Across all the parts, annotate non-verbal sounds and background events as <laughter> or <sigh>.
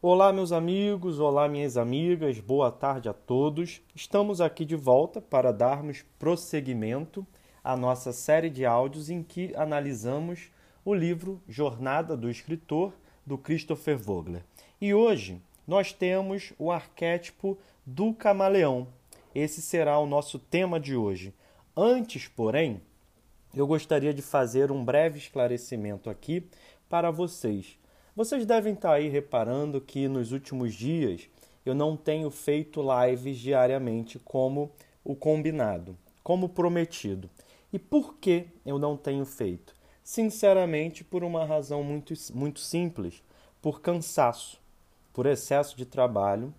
Olá, meus amigos, olá, minhas amigas, boa tarde a todos. Estamos aqui de volta para darmos prosseguimento à nossa série de áudios em que analisamos o livro Jornada do Escritor, do Christopher Vogler. E hoje nós temos o arquétipo do camaleão. Esse será o nosso tema de hoje. Antes, porém, eu gostaria de fazer um breve esclarecimento aqui para vocês vocês devem estar aí reparando que nos últimos dias eu não tenho feito lives diariamente como o combinado, como prometido. E por que eu não tenho feito? Sinceramente, por uma razão muito, muito simples: por cansaço, por excesso de trabalho.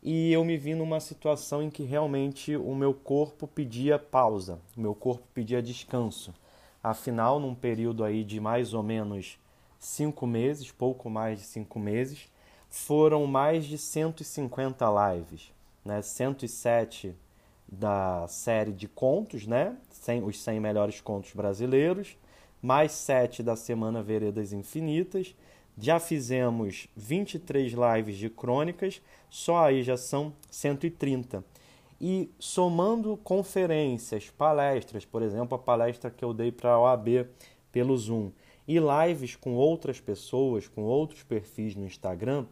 E eu me vi numa situação em que realmente o meu corpo pedia pausa, o meu corpo pedia descanso. Afinal, num período aí de mais ou menos cinco meses, pouco mais de cinco meses, foram mais de 150 lives, né? 107 da série de contos, né? 100, os 100 melhores contos brasileiros, mais 7 da semana Veredas Infinitas. Já fizemos 23 lives de crônicas, só aí já são 130. E somando conferências, palestras, por exemplo, a palestra que eu dei para a OAB pelo Zoom, e lives com outras pessoas, com outros perfis no Instagram,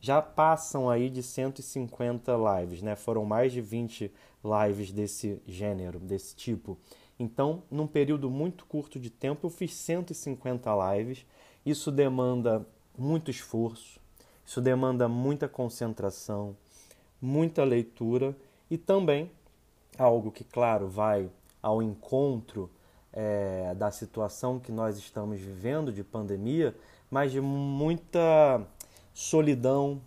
já passam aí de 150 lives, né? Foram mais de 20 lives desse gênero, desse tipo. Então, num período muito curto de tempo, eu fiz 150 lives. Isso demanda muito esforço, isso demanda muita concentração, muita leitura e também algo que, claro, vai ao encontro é, da situação que nós estamos vivendo de pandemia, mas de muita solidão,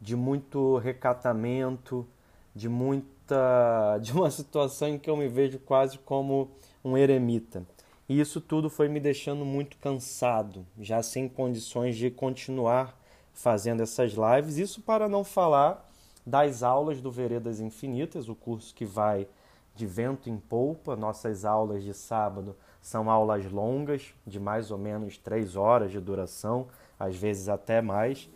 de muito recatamento, de muita <laughs> de uma situação em que eu me vejo quase como um eremita. E isso tudo foi me deixando muito cansado, já sem condições de continuar fazendo essas lives. Isso para não falar das aulas do Veredas Infinitas, o curso que vai de vento em polpa. Nossas aulas de sábado são aulas longas, de mais ou menos três horas de duração, às vezes até mais.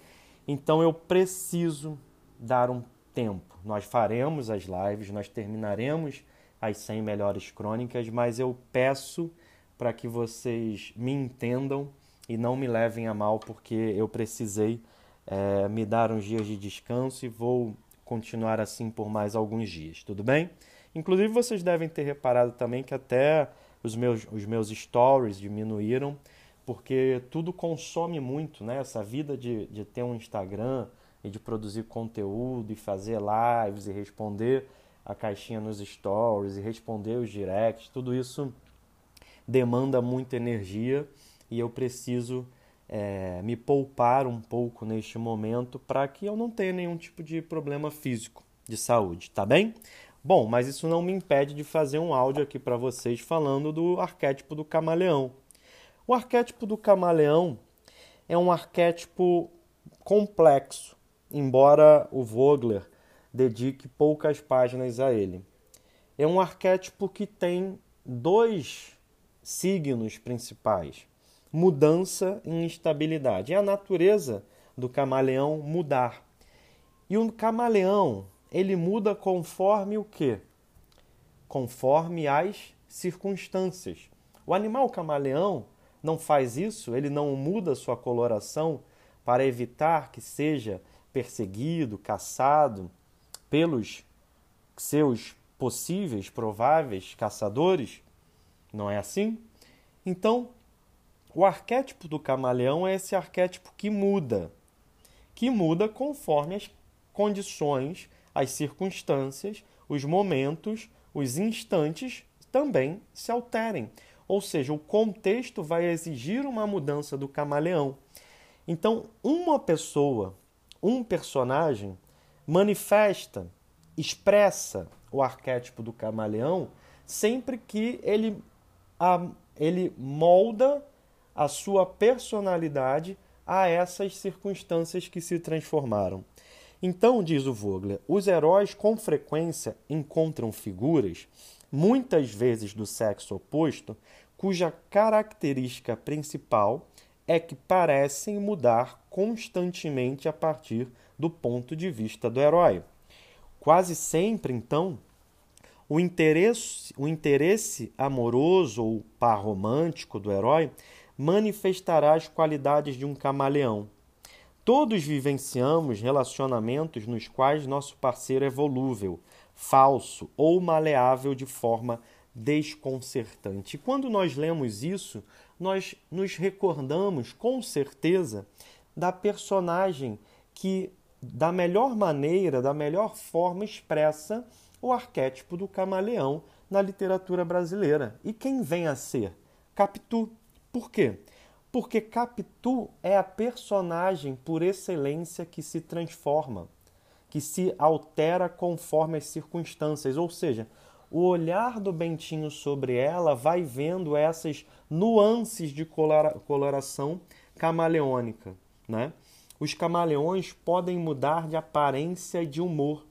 Então eu preciso dar um tempo. Nós faremos as lives, nós terminaremos as 100 melhores crônicas, mas eu peço para que vocês me entendam e não me levem a mal, porque eu precisei é, me dar uns dias de descanso e vou continuar assim por mais alguns dias, tudo bem? Inclusive, vocês devem ter reparado também que até os meus, os meus stories diminuíram, porque tudo consome muito, né? Essa vida de, de ter um Instagram e de produzir conteúdo e fazer lives e responder a caixinha nos stories e responder os directs, tudo isso demanda muita energia e eu preciso é, me poupar um pouco neste momento para que eu não tenha nenhum tipo de problema físico de saúde, tá bem? Bom, mas isso não me impede de fazer um áudio aqui para vocês falando do arquétipo do camaleão. O arquétipo do camaleão é um arquétipo complexo, embora o Vogler dedique poucas páginas a ele. É um arquétipo que tem dois signos principais: mudança e instabilidade. É a natureza do camaleão mudar. E o camaleão ele muda conforme o quê? Conforme as circunstâncias. O animal camaleão não faz isso, ele não muda sua coloração para evitar que seja perseguido, caçado pelos seus possíveis, prováveis caçadores. Não é assim? Então, o arquétipo do camaleão é esse arquétipo que muda, que muda conforme as condições as circunstâncias, os momentos, os instantes também se alterem. Ou seja, o contexto vai exigir uma mudança do camaleão. Então, uma pessoa, um personagem, manifesta, expressa o arquétipo do camaleão sempre que ele, a, ele molda a sua personalidade a essas circunstâncias que se transformaram. Então, diz o Vogler, os heróis com frequência encontram figuras, muitas vezes do sexo oposto, cuja característica principal é que parecem mudar constantemente a partir do ponto de vista do herói. Quase sempre, então, o interesse, o interesse amoroso ou par romântico do herói manifestará as qualidades de um camaleão. Todos vivenciamos relacionamentos nos quais nosso parceiro é volúvel, falso ou maleável de forma desconcertante. E quando nós lemos isso, nós nos recordamos com certeza da personagem que, da melhor maneira, da melhor forma, expressa o arquétipo do camaleão na literatura brasileira. E quem vem a ser? Capitu. Por quê? Porque Capitu é a personagem por excelência que se transforma, que se altera conforme as circunstâncias, ou seja, o olhar do Bentinho sobre ela vai vendo essas nuances de coloração camaleônica. Né? Os camaleões podem mudar de aparência e de humor,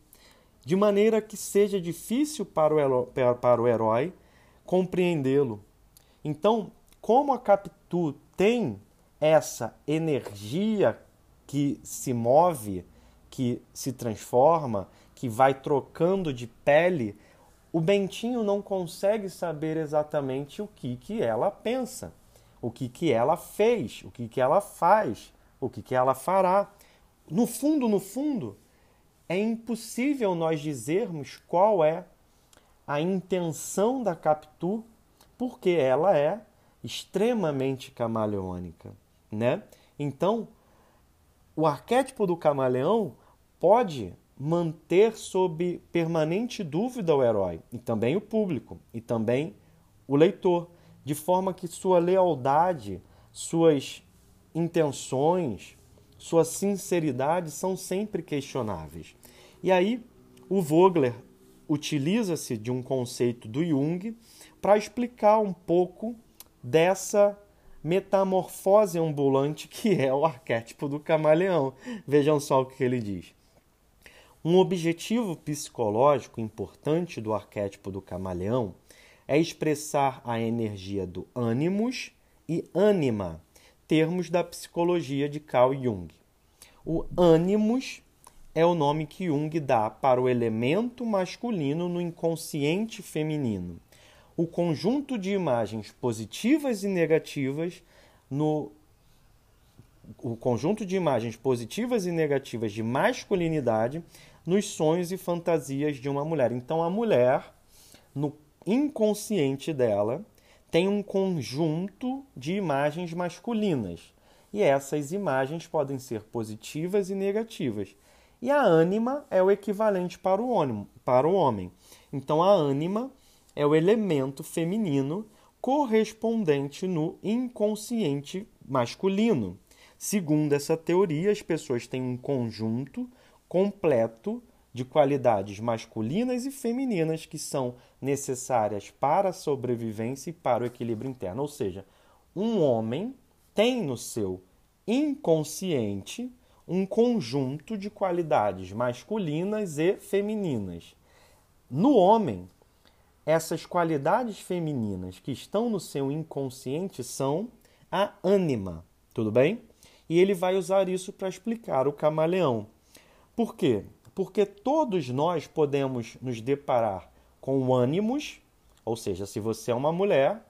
de maneira que seja difícil para o, para o herói compreendê-lo. Então, como a Capitu tem essa energia que se move, que se transforma, que vai trocando de pele, o Bentinho não consegue saber exatamente o que, que ela pensa, o que, que ela fez, o que, que ela faz, o que, que ela fará. No fundo, no fundo, é impossível nós dizermos qual é a intenção da Capitu, porque ela é extremamente camaleônica, né? Então, o arquétipo do camaleão pode manter sob permanente dúvida o herói, e também o público, e também o leitor, de forma que sua lealdade, suas intenções, sua sinceridade são sempre questionáveis. E aí, o Vogler utiliza-se de um conceito do Jung para explicar um pouco dessa metamorfose ambulante que é o arquétipo do camaleão. Vejam só o que ele diz. Um objetivo psicológico importante do arquétipo do camaleão é expressar a energia do ânimos e ânima, termos da psicologia de Carl Jung. O ânimos é o nome que Jung dá para o elemento masculino no inconsciente feminino. O conjunto de imagens positivas e negativas no o conjunto de imagens positivas e negativas de masculinidade nos sonhos e fantasias de uma mulher. Então a mulher, no inconsciente dela, tem um conjunto de imagens masculinas. E essas imagens podem ser positivas e negativas. E a ânima é o equivalente para o. Para o homem. Então a ânima é o elemento feminino correspondente no inconsciente masculino. Segundo essa teoria, as pessoas têm um conjunto completo de qualidades masculinas e femininas que são necessárias para a sobrevivência e para o equilíbrio interno. Ou seja, um homem tem no seu inconsciente um conjunto de qualidades masculinas e femininas. No homem, essas qualidades femininas que estão no seu inconsciente são a ânima, tudo bem? E ele vai usar isso para explicar o camaleão. Por quê? Porque todos nós podemos nos deparar com ânimos, ou seja, se você é uma mulher,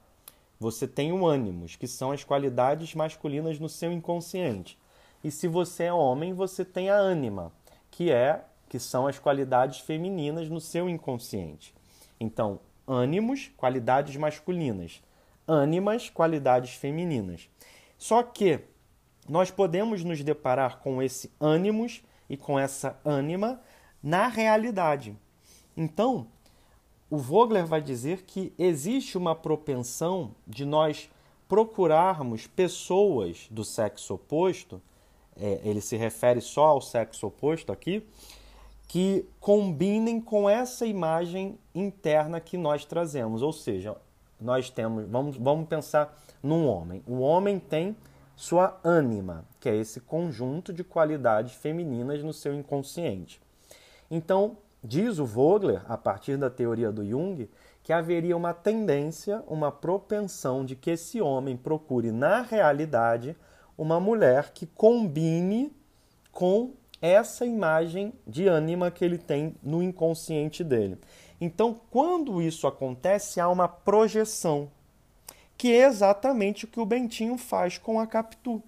você tem o ânimos, que são as qualidades masculinas no seu inconsciente. E se você é homem, você tem a ânima, que é que são as qualidades femininas no seu inconsciente. Então, ânimos, qualidades masculinas, ânimas, qualidades femininas. Só que nós podemos nos deparar com esse ânimos e com essa ânima na realidade. Então, o Vogler vai dizer que existe uma propensão de nós procurarmos pessoas do sexo oposto, é, ele se refere só ao sexo oposto aqui, que combinem com essa imagem interna que nós trazemos. Ou seja, nós temos, vamos, vamos pensar num homem. O homem tem sua ânima, que é esse conjunto de qualidades femininas no seu inconsciente. Então, diz o Vogler, a partir da teoria do Jung, que haveria uma tendência, uma propensão de que esse homem procure na realidade uma mulher que combine com essa imagem de ânima que ele tem no inconsciente dele. Então, quando isso acontece, há uma projeção, que é exatamente o que o Bentinho faz com a Capitu.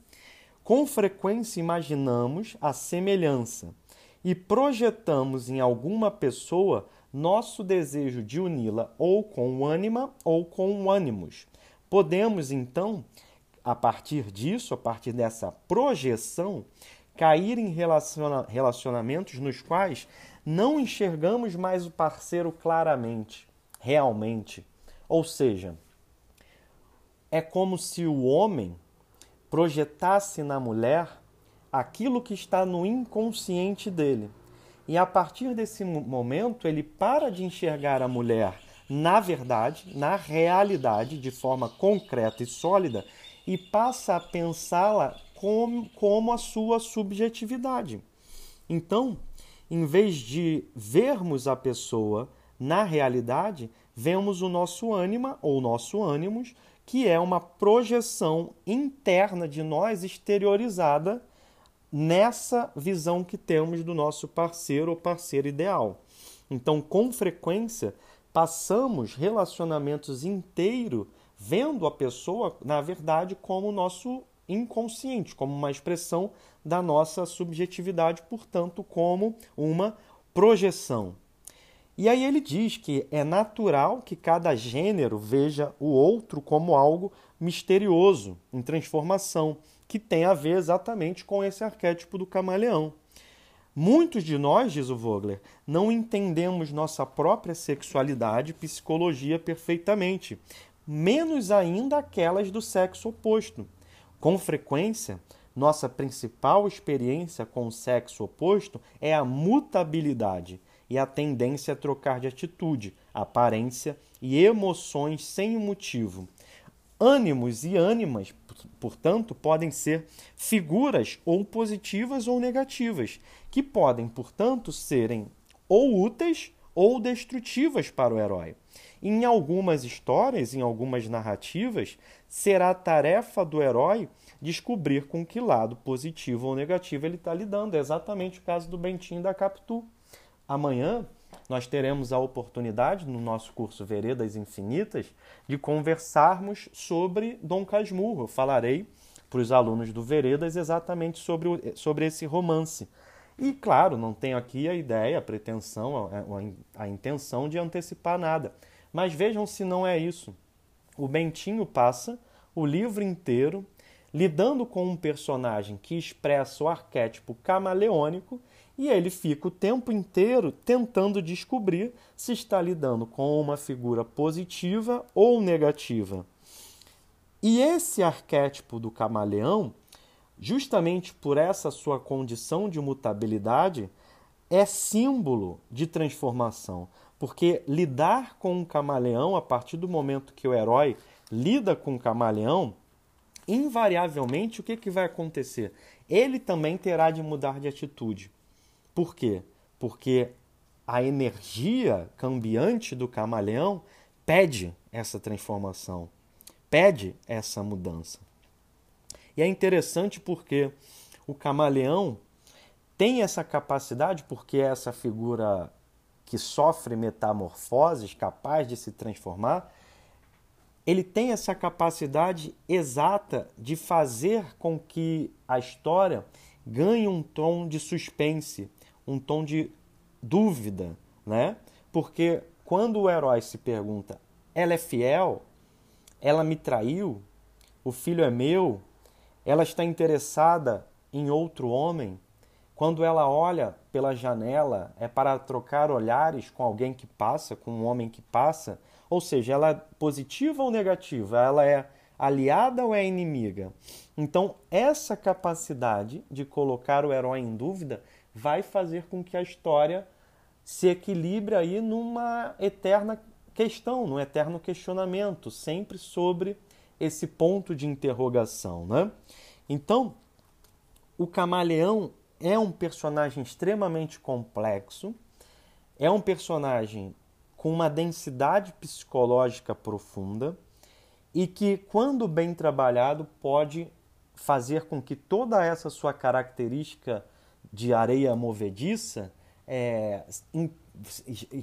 Com frequência imaginamos a semelhança e projetamos em alguma pessoa nosso desejo de uni-la ou com o ânima ou com o ânimos. Podemos então, a partir disso, a partir dessa projeção, cair em relaciona relacionamentos nos quais não enxergamos mais o parceiro claramente, realmente. Ou seja, é como se o homem projetasse na mulher aquilo que está no inconsciente dele. E a partir desse momento, ele para de enxergar a mulher na verdade, na realidade, de forma concreta e sólida, e passa a pensá-la como, como a sua subjetividade. Então, em vez de vermos a pessoa na realidade, vemos o nosso ânima ou nosso ânimos, que é uma projeção interna de nós exteriorizada nessa visão que temos do nosso parceiro ou parceiro ideal. Então, com frequência, passamos relacionamentos inteiros vendo a pessoa, na verdade, como nosso inconsciente, como uma expressão da nossa subjetividade, portanto, como uma projeção. E aí ele diz que é natural que cada gênero veja o outro como algo misterioso, em transformação, que tem a ver exatamente com esse arquétipo do camaleão. Muitos de nós, diz o Vogler, não entendemos nossa própria sexualidade e psicologia perfeitamente, menos ainda aquelas do sexo oposto. Com frequência, nossa principal experiência com o sexo oposto é a mutabilidade e a tendência a trocar de atitude, aparência e emoções sem motivo. Ânimos e ânimas, portanto, podem ser figuras ou positivas ou negativas, que podem, portanto, serem ou úteis ou destrutivas para o herói. Em algumas histórias, em algumas narrativas, será tarefa do herói descobrir com que lado positivo ou negativo ele está lidando. É exatamente o caso do Bentinho da Capitu. Amanhã nós teremos a oportunidade, no nosso curso Veredas Infinitas, de conversarmos sobre Dom Casmurro. Eu falarei para os alunos do Veredas exatamente sobre, o, sobre esse romance. E, claro, não tenho aqui a ideia, a pretensão, a, a, a intenção de antecipar nada. Mas vejam se não é isso. O Bentinho passa o livro inteiro lidando com um personagem que expressa o arquétipo camaleônico e ele fica o tempo inteiro tentando descobrir se está lidando com uma figura positiva ou negativa. E esse arquétipo do camaleão, justamente por essa sua condição de mutabilidade, é símbolo de transformação. Porque lidar com um camaleão, a partir do momento que o herói lida com o camaleão, invariavelmente o que, que vai acontecer? Ele também terá de mudar de atitude. Por quê? Porque a energia cambiante do camaleão pede essa transformação, pede essa mudança. E é interessante porque o camaleão tem essa capacidade, porque é essa figura que sofre metamorfoses, capaz de se transformar, ele tem essa capacidade exata de fazer com que a história ganhe um tom de suspense, um tom de dúvida, né? Porque quando o herói se pergunta: ela é fiel? Ela me traiu? O filho é meu? Ela está interessada em outro homem? Quando ela olha pela janela, é para trocar olhares com alguém que passa, com um homem que passa? Ou seja, ela é positiva ou negativa? Ela é aliada ou é inimiga? Então, essa capacidade de colocar o herói em dúvida vai fazer com que a história se equilibre aí numa eterna questão, num eterno questionamento, sempre sobre esse ponto de interrogação, né? Então, o camaleão é um personagem extremamente complexo, é um personagem com uma densidade psicológica profunda e que, quando bem trabalhado, pode fazer com que toda essa sua característica de areia movediça é, in,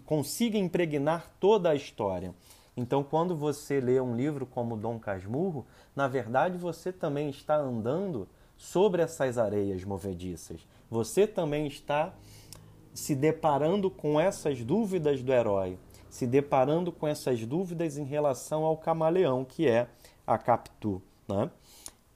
consiga impregnar toda a história. Então, quando você lê um livro como Dom Casmurro, na verdade você também está andando sobre essas areias movediças. Você também está se deparando com essas dúvidas do herói, se deparando com essas dúvidas em relação ao camaleão, que é a Capitu. Né?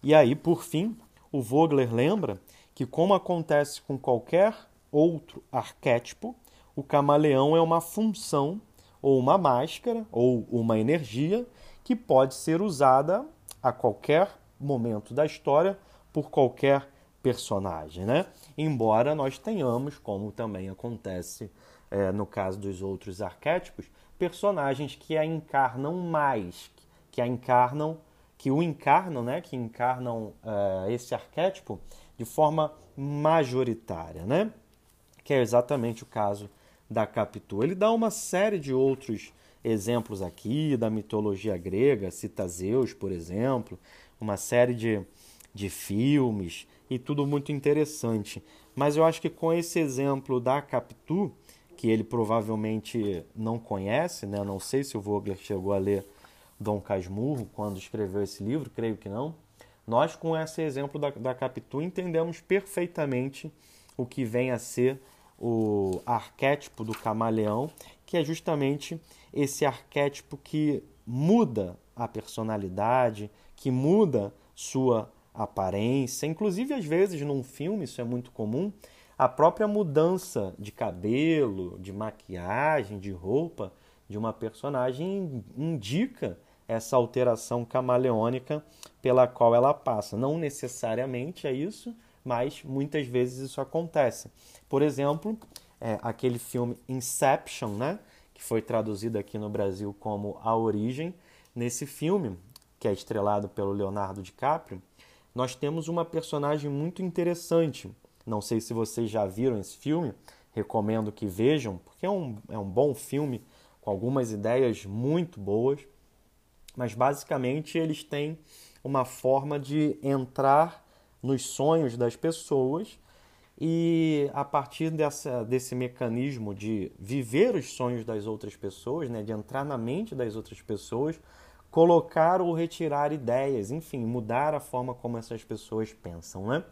E aí, por fim, o Vogler lembra que, como acontece com qualquer outro arquétipo, o camaleão é uma função ou uma máscara ou uma energia que pode ser usada a qualquer momento da história por qualquer personagem, né? Embora nós tenhamos, como também acontece é, no caso dos outros arquétipos, personagens que a encarnam mais, que a encarnam, que o encarnam, né? Que encarnam é, esse arquétipo de forma majoritária, né? Que é exatamente o caso da Capitu. Ele dá uma série de outros exemplos aqui da mitologia grega, cita Zeus, por exemplo, uma série de, de filmes e tudo muito interessante. Mas eu acho que com esse exemplo da Capitu, que ele provavelmente não conhece, né? não sei se o Vogler chegou a ler Dom Casmurro quando escreveu esse livro, creio que não. Nós, com esse exemplo da, da Capitu, entendemos perfeitamente o que vem a ser o arquétipo do camaleão, que é justamente esse arquétipo que muda a personalidade, que muda sua aparência. Inclusive, às vezes, num filme, isso é muito comum, a própria mudança de cabelo, de maquiagem, de roupa de uma personagem indica essa alteração camaleônica pela qual ela passa. Não necessariamente é isso, mas muitas vezes isso acontece. Por exemplo, é, aquele filme Inception, né, que foi traduzido aqui no Brasil como A Origem. Nesse filme, que é estrelado pelo Leonardo DiCaprio, nós temos uma personagem muito interessante. Não sei se vocês já viram esse filme, recomendo que vejam, porque é um, é um bom filme com algumas ideias muito boas, mas basicamente eles têm uma forma de entrar nos sonhos das pessoas e a partir dessa, desse mecanismo de viver os sonhos das outras pessoas, né, de entrar na mente das outras pessoas, colocar ou retirar ideias, enfim, mudar a forma como essas pessoas pensam, né?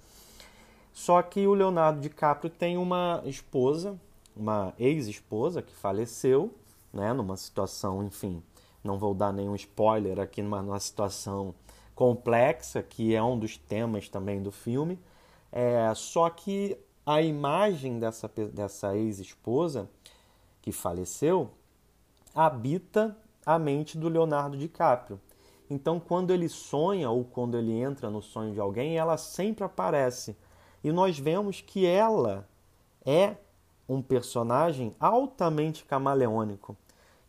Só que o Leonardo DiCaprio tem uma esposa, uma ex-esposa que faleceu, né, numa situação, enfim, não vou dar nenhum spoiler aqui, numa, situação complexa, que é um dos temas também do filme. É, só que a imagem dessa, dessa ex-esposa que faleceu habita a mente do Leonardo DiCaprio. Então, quando ele sonha ou quando ele entra no sonho de alguém, ela sempre aparece. E nós vemos que ela é um personagem altamente camaleônico,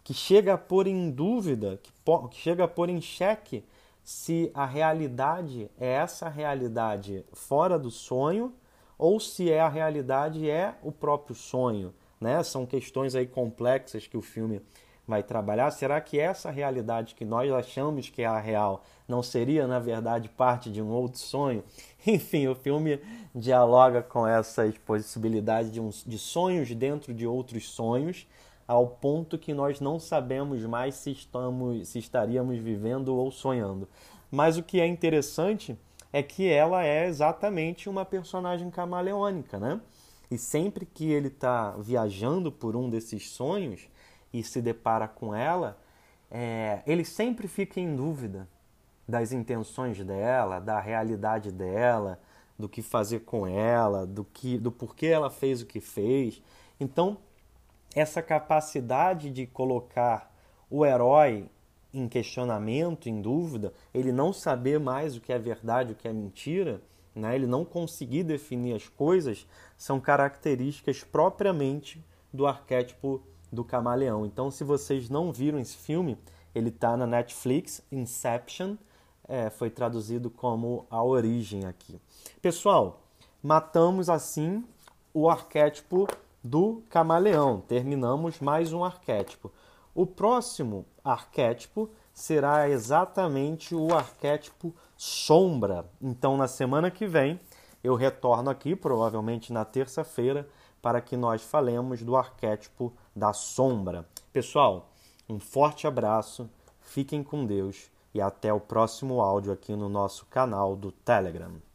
que chega a pôr em dúvida, que, que chega a pôr em xeque se a realidade é essa realidade fora do sonho ou se é a realidade é o próprio sonho, né? São questões aí complexas que o filme vai trabalhar. Será que essa realidade que nós achamos que é a real não seria na verdade parte de um outro sonho? <laughs> Enfim, o filme dialoga com essas possibilidades de, uns, de sonhos dentro de outros sonhos ao ponto que nós não sabemos mais se, estamos, se estaríamos vivendo ou sonhando. Mas o que é interessante é que ela é exatamente uma personagem camaleônica, né? E sempre que ele está viajando por um desses sonhos e se depara com ela, é, ele sempre fica em dúvida das intenções dela, da realidade dela, do que fazer com ela, do que, do porquê ela fez o que fez. Então essa capacidade de colocar o herói em questionamento, em dúvida, ele não saber mais o que é verdade, o que é mentira, né? ele não conseguir definir as coisas, são características propriamente do arquétipo do camaleão. Então, se vocês não viram esse filme, ele está na Netflix, Inception, é, foi traduzido como A Origem aqui. Pessoal, matamos assim o arquétipo do camaleão. Terminamos mais um arquétipo. O próximo arquétipo será exatamente o arquétipo sombra. Então, na semana que vem, eu retorno aqui, provavelmente na terça-feira, para que nós falemos do arquétipo da sombra. Pessoal, um forte abraço, fiquem com Deus e até o próximo áudio aqui no nosso canal do Telegram.